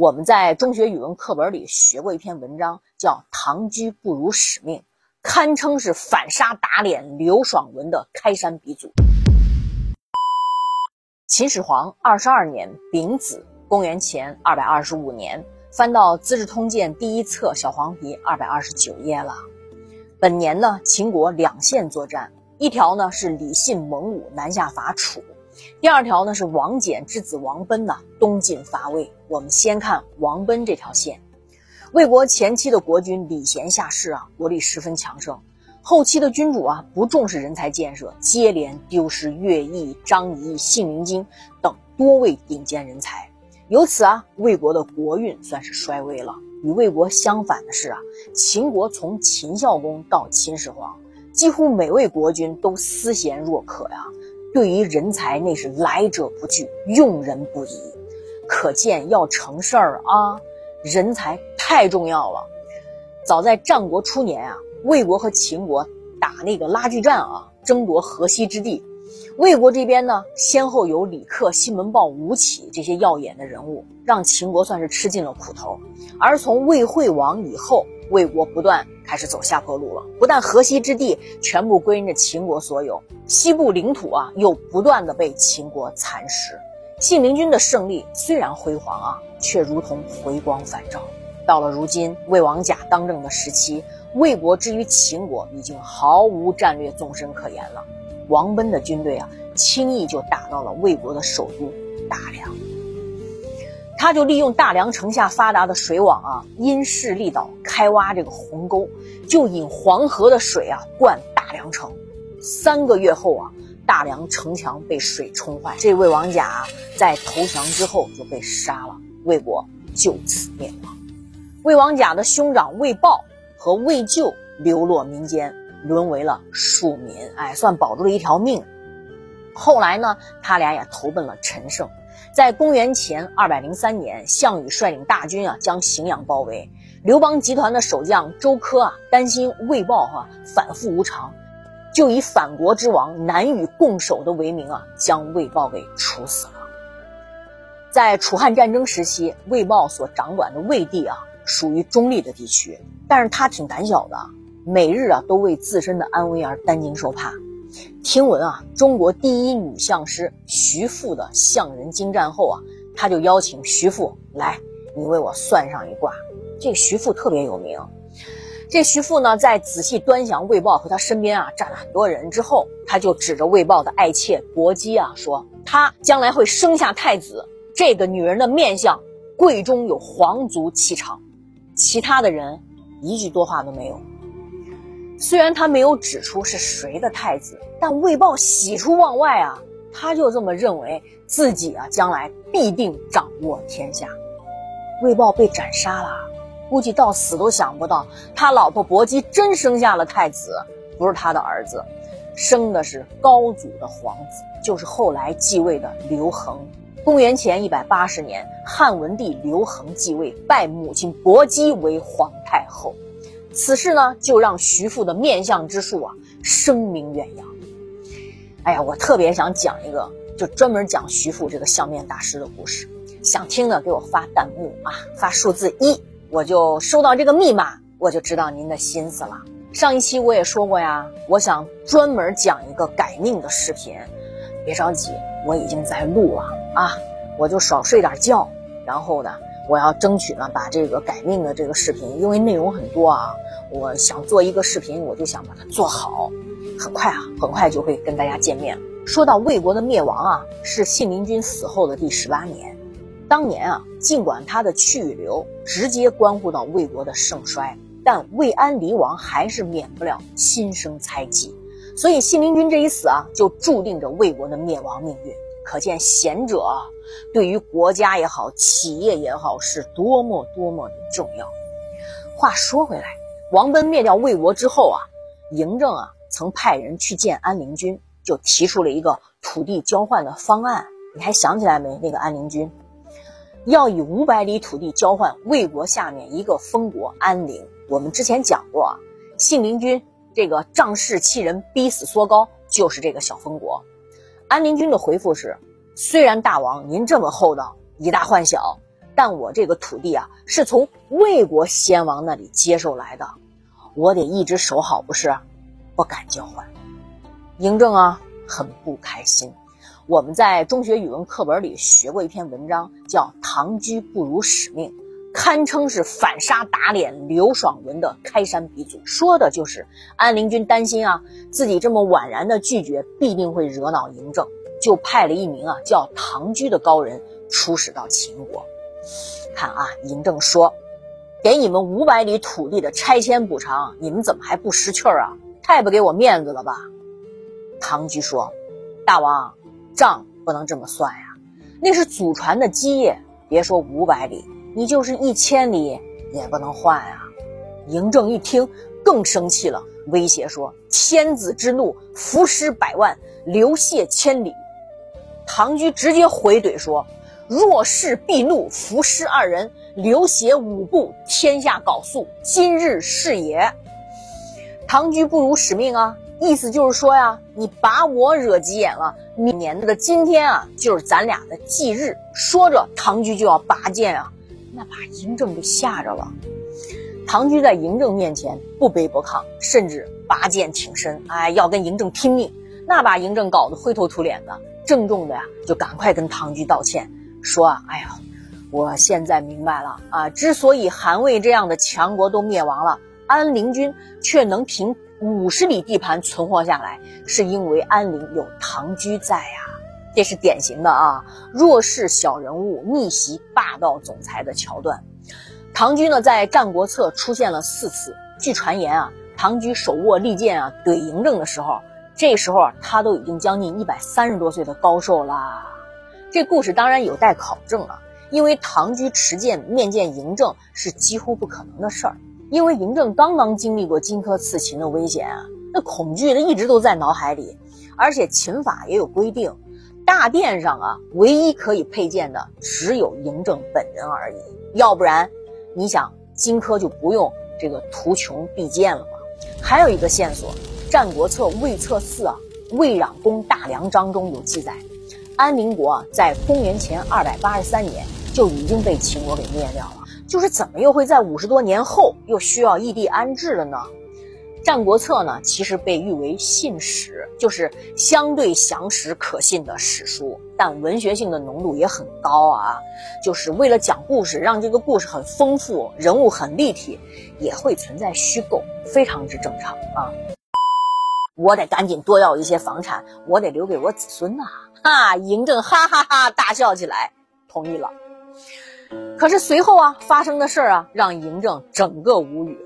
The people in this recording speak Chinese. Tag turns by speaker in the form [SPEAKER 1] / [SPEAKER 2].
[SPEAKER 1] 我们在中学语文课本里学过一篇文章，叫《唐居不辱使命》，堪称是反杀打脸刘爽文的开山鼻祖。秦始皇二十二年丙子，公元前二百二十五年，翻到《资治通鉴》第一册小黄皮二百二十九页了。本年呢，秦国两线作战，一条呢是李信蒙武南下伐楚。第二条呢是王翦之子王奔呐东晋伐魏。我们先看王奔这条线。魏国前期的国君李贤下士啊，国力十分强盛。后期的君主啊不重视人才建设，接连丢失乐毅、张仪、信陵君等多位顶尖人才。由此啊，魏国的国运算是衰微了。与魏国相反的是啊，秦国从秦孝公到秦始皇，几乎每位国君都思贤若渴呀。对于人才，那是来者不拒，用人不疑。可见要成事儿啊，人才太重要了。早在战国初年啊，魏国和秦国打那个拉锯战啊，争夺河西之地。魏国这边呢，先后有李克、西门豹、吴起这些耀眼的人物，让秦国算是吃尽了苦头。而从魏惠王以后，魏国不断开始走下坡路了。不但河西之地全部归人家秦国所有，西部领土啊又不断的被秦国蚕食。信陵君的胜利虽然辉煌啊，却如同回光返照。到了如今魏王甲当政的时期，魏国之于秦国已经毫无战略纵深可言了。王奔的军队啊，轻易就打到了魏国的首都大梁。他就利用大梁城下发达的水网啊，因势利导，开挖这个鸿沟，就引黄河的水啊灌大梁城。三个月后啊，大梁城墙被水冲坏，这魏王甲在投降之后就被杀了，魏国就此灭亡。魏王甲的兄长魏豹和魏咎流落民间，沦为了庶民，哎，算保住了一条命。后来呢，他俩也投奔了陈胜。在公元前二百零三年，项羽率领大军啊，将荥阳包围。刘邦集团的守将周柯啊，担心魏豹哈反复无常，就以反国之王难与共守的为名啊，将魏豹给处死了。在楚汉战争时期，魏豹所掌管的魏地啊，属于中立的地区，但是他挺胆小的，每日啊都为自身的安危而担惊受怕。听闻啊，中国第一女相师徐父的相人精战后啊，他就邀请徐父来，你为我算上一卦。这个徐父特别有名。这徐父呢，在仔细端详魏豹和他身边啊站了很多人之后，他就指着魏豹的爱妾薄姬啊说：“她将来会生下太子。这个女人的面相，贵中有皇族气场。”其他的人一句多话都没有。虽然他没有指出是谁的太子，但魏豹喜出望外啊，他就这么认为自己啊将来必定掌握天下。魏豹被斩杀了，估计到死都想不到他老婆薄姬真生下了太子，不是他的儿子，生的是高祖的皇子，就是后来继位的刘恒。公元前一百八十年，汉文帝刘恒继位，拜母亲薄姬为皇太后。此事呢，就让徐父的面相之术啊声名远扬。哎呀，我特别想讲一个，就专门讲徐父这个相面大师的故事。想听的给我发弹幕啊，发数字一，我就收到这个密码，我就知道您的心思了。上一期我也说过呀，我想专门讲一个改命的视频。别着急，我已经在录了啊，我就少睡点觉，然后呢。我要争取呢，把这个改命的这个视频，因为内容很多啊，我想做一个视频，我就想把它做好，很快啊，很快就会跟大家见面。说到魏国的灭亡啊，是信陵君死后的第十八年。当年啊，尽管他的去留直接关乎到魏国的盛衰，但魏安离王还是免不了心生猜忌，所以信陵君这一死啊，就注定着魏国的灭亡命运。可见贤者啊对于国家也好，企业也好，是多么多么的重要。话说回来，王奔灭掉魏国之后啊，嬴政啊曾派人去见安陵君，就提出了一个土地交换的方案。你还想起来没？那个安陵君要以五百里土地交换魏国下面一个封国安陵。我们之前讲过，信陵君这个仗势欺人，逼死缩高，就是这个小封国。安陵君的回复是：虽然大王您这么厚道，以大换小，但我这个土地啊，是从魏国先王那里接受来的，我得一直守好，不是？不敢交换。嬴政啊，很不开心。我们在中学语文课本里学过一篇文章，叫《唐居不辱使命》，堪称是反杀打脸刘爽文的开山鼻祖。说的就是安陵君担心啊，自己这么婉然的拒绝，必定会惹恼嬴政，就派了一名啊叫唐居的高人出使到秦国。看啊，嬴政说，给你们五百里土地的拆迁补偿，你们怎么还不识趣儿啊？太不给我面子了吧？唐居说，大王。账不能这么算呀，那是祖传的基业，别说五百里，你就是一千里也不能换啊！嬴政一听更生气了，威胁说：“天子之怒，伏尸百万，流血千里。”唐居直接回怼说：“若是必怒，伏尸二人，流血五步，天下缟素，今日是也。”唐居不辱使命啊！意思就是说呀，你把我惹急眼了，明年的今天啊，就是咱俩的忌日。说着，唐雎就要拔剑啊，那把嬴政给吓着了。唐雎在嬴政面前不卑不亢，甚至拔剑挺身，哎，要跟嬴政拼命。那把嬴政搞得灰头土脸的，郑重的呀，就赶快跟唐雎道歉，说啊，哎呀，我现在明白了啊，之所以韩魏这样的强国都灭亡了，安陵君却能凭。五十里地盘存活下来，是因为安陵有唐居在呀。这是典型的啊弱势小人物逆袭霸道总裁的桥段。唐居呢，在《战国策》出现了四次。据传言啊，唐居手握利剑啊怼嬴政的时候，这时候啊他都已经将近一百三十多岁的高寿啦。这故事当然有待考证了，因为唐居持剑面见嬴政是几乎不可能的事儿。因为嬴政刚刚经历过荆轲刺秦的危险啊，那恐惧的一直都在脑海里，而且秦法也有规定，大殿上啊，唯一可以佩剑的只有嬴政本人而已，要不然，你想荆轲就不用这个图穷匕见了吗？还有一个线索，《战国策·魏策四》啊，《魏壤公大梁章》中有记载，安陵国，在公元前二百八十三年就已经被秦国给灭掉了。就是怎么又会在五十多年后又需要异地安置了呢？《战国策》呢，其实被誉为信史，就是相对详实可信的史书，但文学性的浓度也很高啊。就是为了讲故事，让这个故事很丰富，人物很立体，也会存在虚构，非常之正常啊。我得赶紧多要一些房产，我得留给我子孙呐！哈，嬴政哈哈哈大笑起来，同意了。可是随后啊发生的事儿啊，让嬴政整个无语。